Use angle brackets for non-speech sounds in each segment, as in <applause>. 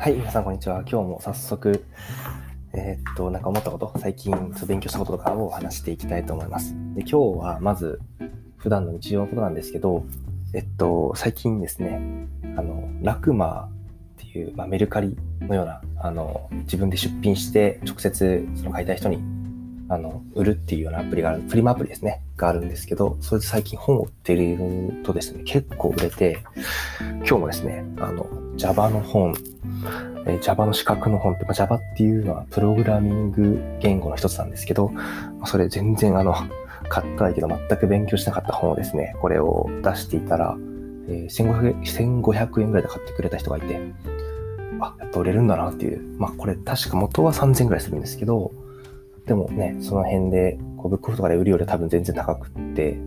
はい、皆さんこんにちは。今日も早速、えー、っと、なんか思ったこと、最近勉強したこととかを話していきたいと思います。で今日はまず、普段の日常のことなんですけど、えっと、最近ですね、あの、ラクマっていう、まあ、メルカリのような、あの、自分で出品して直接その買いたい人にあの、売るっていうようなアプリがある、フリマアプリですね、があるんですけど、それで最近本を売ってるとですね、結構売れて、今日もですね、あの、Java の本、え Java の資格の本って、まあ、Java っていうのはプログラミング言語の一つなんですけど、それ全然あの、買ったいけど全く勉強しなかった本をですね、これを出していたら、えー、1500, 1500円ぐらいで買ってくれた人がいて、あ、やっぱ売れるんだなっていう。まあこれ確か元は3000円ぐらいするんですけど、でもね、その辺で、こう、ブックオフとかで売るより多分全然高くって、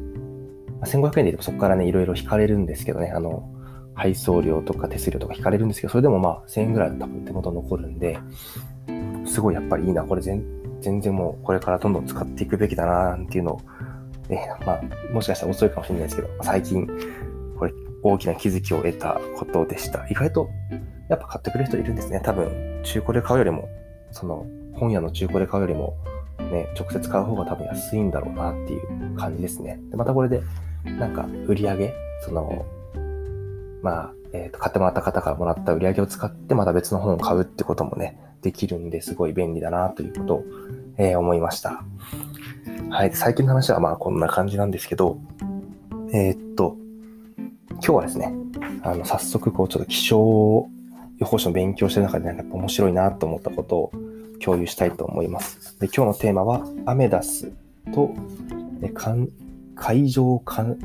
まあ、1500円で言ってもそこからね、いろいろ引かれるんですけどね、あの、配送料とか手数料とか引かれるんですけど、それでもまあ1000円ぐらい多分手元残るんで、すごいやっぱりいいな、これ全全然もうこれからどんどん使っていくべきだな、っていうのを、ね、まあ、もしかしたら遅いかもしれないですけど、最近、これ大きな気づきを得たことでした。意外と、やっぱ買ってくれる人いるんですね。多分、中古で買うよりも、その、本屋の中古で買うよりも、ね、直接買う方が多分安いんだろうなっていう感じですね。でまたこれで、なんか売り上げ、その、まあ、えっ、ー、と、買ってもらった方からもらった売り上げを使ってまた別の本を買うってこともね、できるんですごい便利だなということを、えー、思いました。はい。最近の話はまあこんな感じなんですけど、えー、っと、今日はですね、あの、早速こうちょっと気象予報士の勉強してる中でなんか面白いなと思ったことを共有したいと思います。で今日のテーマは、アメダスと海上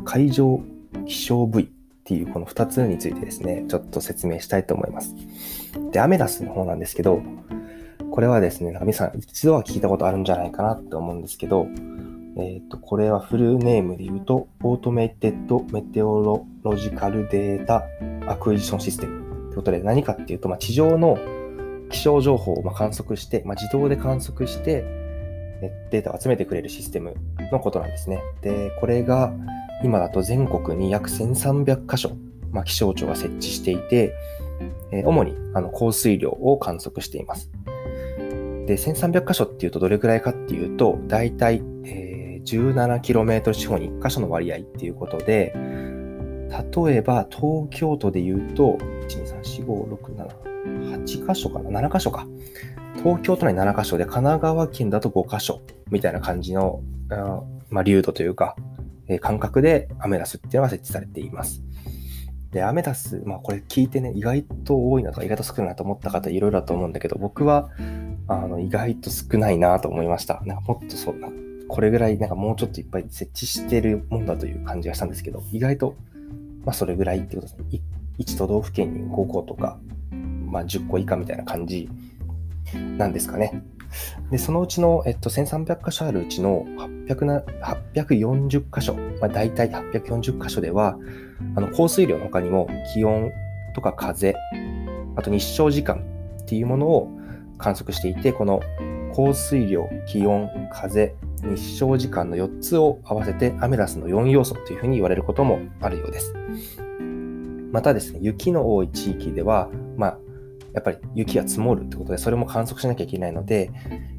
海上気象ブイっていうこの2つについてですね、ちょっと説明したいと思います。で、アメダスの方なんですけど、これはですね、なんか皆さん一度は聞いたことあるんじゃないかなって思うんですけど、えっ、ー、と、これはフルネームで言うと、 Automated Meteorological Data Acquisition Systemということで何かっていうと、まあ、地上の気象情報をま観測して、まあ、自動で観測して、データを集めてくれるシステムのことなんですね。で、これが今だと全国に約1300箇所、まあ、気象庁が設置していて、え主にあの降水量を観測しています。で、1300箇所っていうとどれくらいかっていうと、だいたい、え 17km 四方に1箇所の割合っていうことで、例えば東京都で言うと、1、2、3、4、5、6、7、8箇所かな ?7 箇所か。東京都内7箇所で、神奈川県だと5箇所みたいな感じの、まあ、流度というか、えー、感覚でアメダスっていうのが設置されています。で、アメダス、まあこれ聞いてね、意外と多いなとか意外と少ないなと思った方いろいろだと思うんだけど、僕はあの意外と少ないなと思いました。なんかもっとそうな、これぐらいなんかもうちょっといっぱい設置してるもんだという感じがしたんですけど、意外と、まあそれぐらいってことですね。1都道府県に5個とかまあ、10個以下みたいな感じなんですかね。で、そのうちの、えっと、1300箇所あるうちの800な840箇所、まあ、大体840箇所では、あの降水量の他にも気温とか風、あと日照時間っていうものを観測していて、この降水量、気温、風、日照時間の4つを合わせてアメラスの4要素というふうに言われることもあるようです。またですね、雪の多い地域では、やっぱり雪が積もるってことで、それも観測しなきゃいけないので、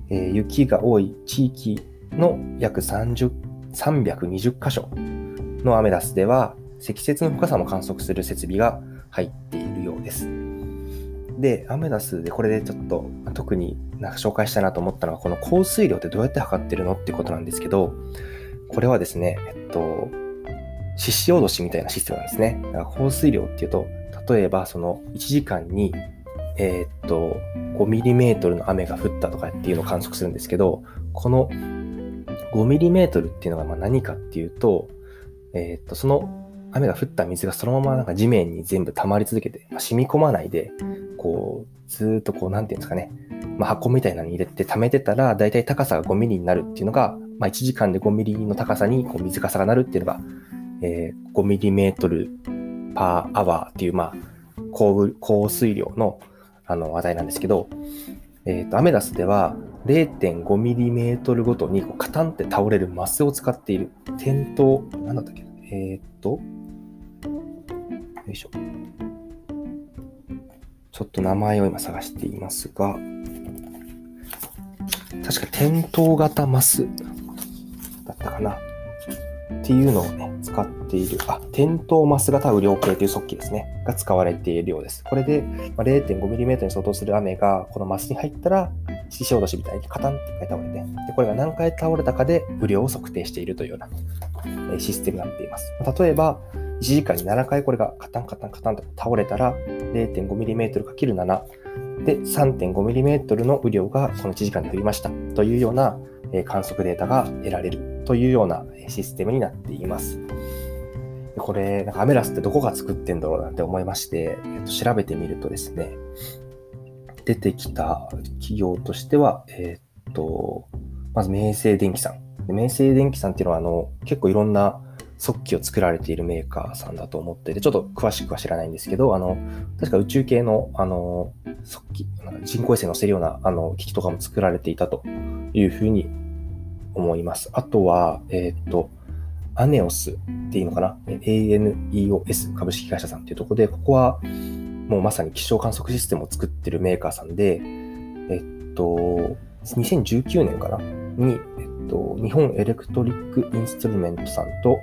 えー、雪が多い地域の約30 320箇所のアメダスでは、積雪の深さも観測する設備が入っているようです。で、アメダスでこれでちょっと特になんか紹介したいなと思ったのは、この降水量ってどうやって測ってるのってことなんですけど、これはですね、えっと、獅子落としみたいなシステムなんですね。だから降水量っていうと、例えばその1時間にえー、っと、5ミリメートルの雨が降ったとかっていうのを観測するんですけど、この5ミリメートルっていうのがま何かっていうと、えー、っと、その雨が降った水がそのままなんか地面に全部溜まり続けて、まあ、染み込まないで、こう、ずっとこう、なんていうんですかね、まあ、箱みたいなのに入れて溜めてたら、だいたい高さが5ミリになるっていうのが、まあ、1時間で5ミリの高さにこう水かさがなるっていうのが、えー、5ミリメートル per hour っていう、まあ、降水量のあの話題なんですけど、えっ、ー、と、アメダスでは 0.5mm ごとにこうカタンって倒れるマスを使っている。点灯、なんだったっけ？えっ、ー、と、よいしょ。ちょっと名前を今探していますが、確か点灯型マスだったかな？っていうのをね、使っている、あ、点灯マス型雨量計という速記ですね、が使われているようです。これで、ま 0.5mm に相当する雨がこのマスに入ったら、獅子落としみたいにカタンって倒れて、でこれが何回倒れたかで雨量を測定しているというようなシステムになっています。例えば、1時間に7回これがカタンカタンカタンと倒れたら 0.5mm×7 で 3.5mm の雨量がこの1時間で降りましたというような観測データが得られるというようなシステムになっています。これ、なんかアメラスってどこが作ってんだろうなんて思いまして、えっと、調べてみるとですね、出てきた企業としては、えー、っと、まず明星電機さん。明星電機さんっていうのは、あの、結構いろんな速記を作られているメーカーさんだと思ってて、ちょっと詳しくは知らないんですけど、あの、確か宇宙系の、あの、速記、人工衛星乗せるような、あの、機器とかも作られていたというふうに思います。あとは、えっ、と、アネオスっていうのかな ?ANEOS 株式会社さんっていうところで、ここはもうまさに気象観測システムを作ってるメーカーさんで、えっと、2019年かな？に、えっと、日本エレクトリックインストルメントさんと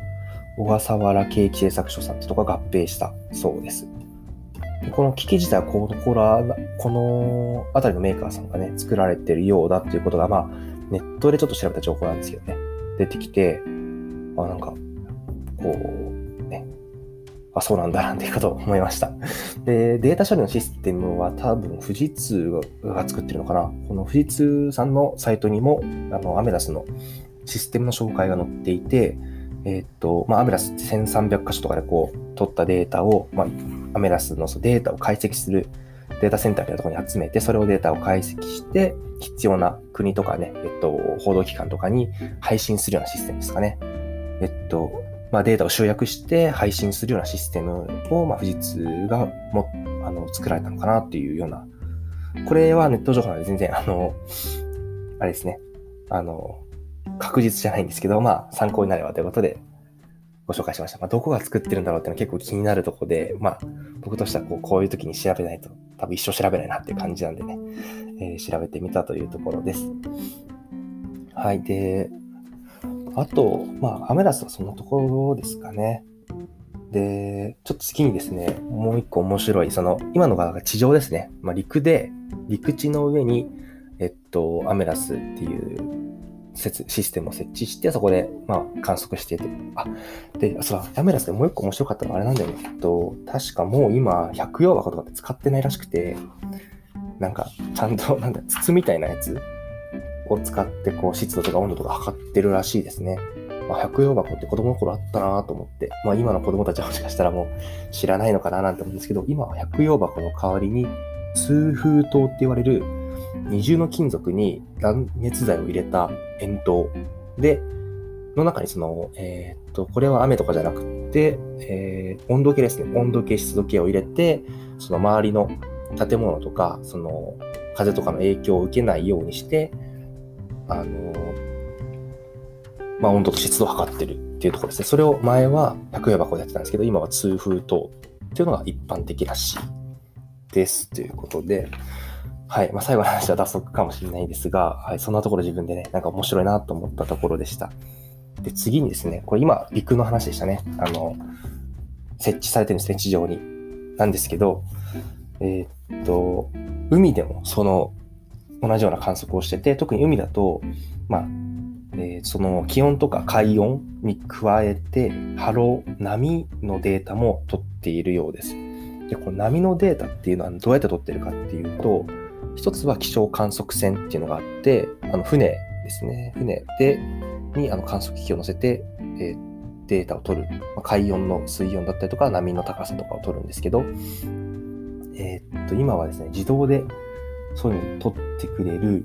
小笠原景気製作所さんってとこが合併したそうです。この機器自体はこの、ここのあたりのメーカーさんがね、作られてるようだっていうことが、まあ、ネットでちょっと調べた情報なんですけどね、出てきて、あ、なんか、こう、ね、あ、そうなんだなんていうこと思いました。で、データ処理のシステムは多分富士通が作ってるのかな。この富士通さんのサイトにも、あの、アメダスのシステムの紹介が載っていて、えー、っと、まあ、アメラス1300箇所とかでこう、取ったデータを、まあ、アメラスのデータを解析するデータセンターみたいなところに集めて、それをデータを解析して、必要な国とかね、えっと、報道機関とかに配信するようなシステムですかね。えっと、まあ、データを集約して配信するようなシステムを、まあ、富士通がも、あの、作られたのかなっていうような、これはネット情報なんで全然、あの、あれですね、あの、確実じゃないんですけど、まあ、参考になればということで、ご紹介しました。まあ、どこが作ってるんだろうっていうのは結構気になるとこで、まあ、僕としてはこうこういう時に調べないと、多分一生調べないなっていう感じなんでね、えー、調べてみたというところです。はい。で、あと、まあ、アメラスはそんなところですかね。で、ちょっと次にですね、もう一個面白い、その、今のが地上ですね。まあ、陸で、陸地の上に、えっと、アメラスっていうシステムを設置して、そこで、まあ、観測してて。あ、で、そう、ヤメラスでもう一個面白かったのはあれなんだよね。えっと、確かもう今、百葉箱とかって使ってないらしくて、なんか、ちゃんと、なんだ、筒みたいなやつを使って、こう、湿度とか温度とか測ってるらしいですね。まあ、百葉箱って子供の頃あったなと思って、まあ今の子供たちはもしかしたらもう知らないのかななんて思うんですけど、今は百葉箱の代わりに、通風筒って言われる二重の金属に断熱材を入れた円筒で、の中にその、えー、っと、これは雨とかじゃなくて、えー、温度計ですね。温度計、湿度計を入れて、その周りの建物とか、その風とかの影響を受けないようにして、あの、まあ、温度と湿度を測ってるっていうところですね。それを前は百葉箱でやってたんですけど、今は通風筒っていうのが一般的らしいです。ということで、はい。まあ、最後の話は脱足かもしれないですが、はい。そんなところ自分でね、なんか面白いなと思ったところでした。で、次にですね、これ今、陸の話でしたね。あの、設置されてるんですね、地上に。なんですけど、えー、っと、海でもその、同じような観測をしてて、特に海だと、まあ、えー、その気温とか海温に加えて、波浪、波のデータも取っているようです。で、この波のデータっていうのはどうやって取ってるかっていうと、一つは気象観測船っていうのがあって、あの船ですね。船で、にあの観測機器を乗せて、えー、データを取る。まあ、海温の水温だったりとか、波の高さとかを取るんですけど、えー、っと、今はですね、自動でそういうのを取ってくれる、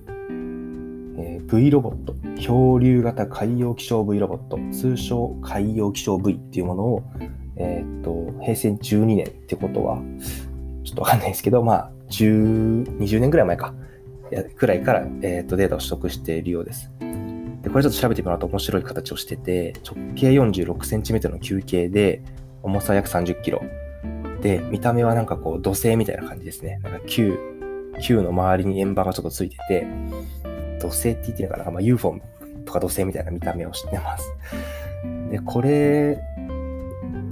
えー、V ロボット、漂流型海洋気象 V ロボット、通称海洋気象 V っていうものを、えー、っと、平成12年ってことは、ちょっとわかんないですけど、まあ、10、20年ぐらい前か、くらいから、えー、とデータを取得しているようです。で、これちょっと調べてもらうと面白い形をしてて、直径 46cm の球形で、重さ約 30kg。で、見た目はなんかこう土星みたいな感じですね。なんか球、球の周りに円盤がちょっとついてて、土星って言ってるのかな、まあ、UFO とか土星みたいな見た目をしてます。で、これ、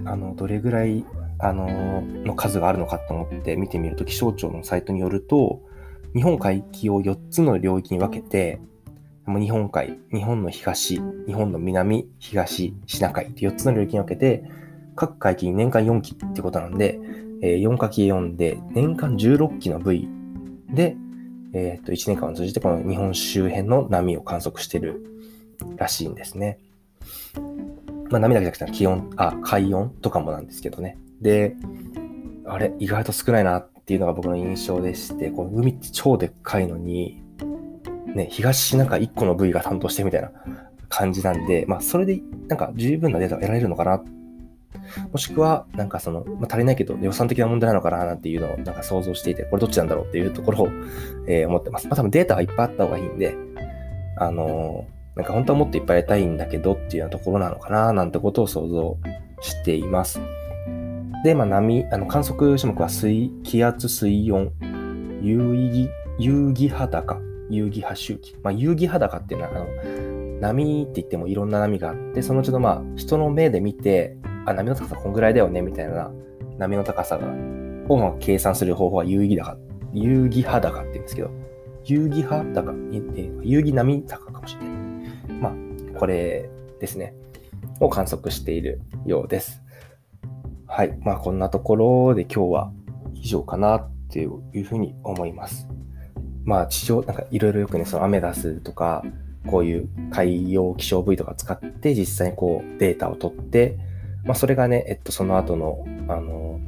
あの、どれぐらい、あの、の数があるのかと思って見てみると、気象庁のサイトによると、日本海域を4つの領域に分けて、日本海、日本の東、日本の南、東、シナ海って4つの領域に分けて、各海域に年間4機ってことなんで、えー、4×4 で年間16機の V で、えっ、と、1年間を通じてこの日本周辺の波を観測してるらしいんですね。まあ、波だけじゃなくて気温、あ、海温とかもなんですけどね。で、あれ、意外と少ないなっていうのが僕の印象でして、この海って超でっかいのに、ね、東シナ海1個の部位が担当してみたいな感じなんで、まあ、それで、なんか十分なデータが得られるのかな。もしくは、なんかその、まあ、足りないけど予算的な問題なのかななんていうのをなんか想像していて、これどっちなんだろうっていうところを、えー、思ってます。まあ、多分データがいっぱいあった方がいいんで、あのー、なんか本当はもっといっぱいやりたいんだけどっていうようなところなのかななんてことを想像しています。で、まあ、波、あの観測種目は水、気圧、水温、有意義、有義肌か、遊戯波周期。まあ、遊戯波高っていうのは、あの、波って言ってもいろんな波があって、そのうちのまあ、人の目で見て、あ、波の高さこんぐらいだよね、みたいな波の高さが、を計算する方法は遊戯高、遊戯波高って言うんですけど、遊戯波高、遊戯波高かもしれない。まあ、これですね。を観測しているようです。はい。まあ、こんなところで今日は以上かなっていうふうに思います。まあ地上、なんかいろいろよくね、そのアメダスとか、こういう海洋気象部位とか使って実際にこうデータを取って、まあそれがね、えっとその後の、あの、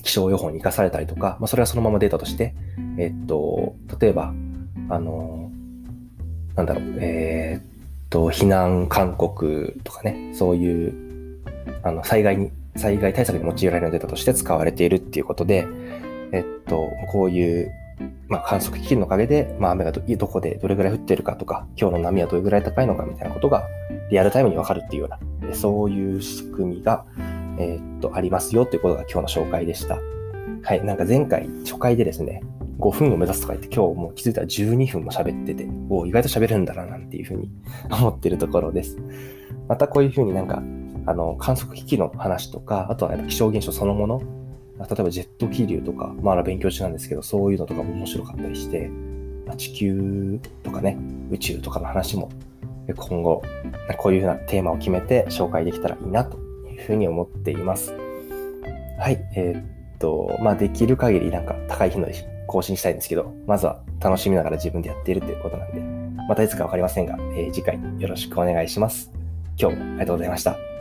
気象予報に生かされたりとか、まあそれはそのままデータとして、えっと、例えば、あの、なんだろう、えー、っと、避難勧告とかね、そういう、あの、災害に、災害対策に用いられるデータとして使われているっていうことで、えっと、こういうまあ、観測機器のおかげで、まあ、雨がどこでどれぐらい降ってるかとか、今日の波はどれぐらい高いのかみたいなことがリアルタイムにわかるっていうような、そういう仕組みが、えー、っと、ありますよということが今日の紹介でした。はい。なんか前回、初回でですね、5分を目指すとか言って今日もう気づいたら12分も喋ってて、お意外と喋るんだななんていうふうに <laughs> 思ってるところです。またこういうふうになんか、あの、観測機器の話とか、あとは気象現象そのもの例えばジェット気流とか、まだ勉強中なんですけど、そういうのとかも面白かったりして、まあ、地球とかね、宇宙とかの話も今後、こういうふうなテーマを決めて紹介できたらいいなというふうに思っています。はい、えー、っと、まあできる限りなんか高い頻度で更新したいんですけど、まずは楽しみながら自分でやっているということなんで、またいつかわかりませんが、えー、次回よろしくお願いします。今日もありがとうございました。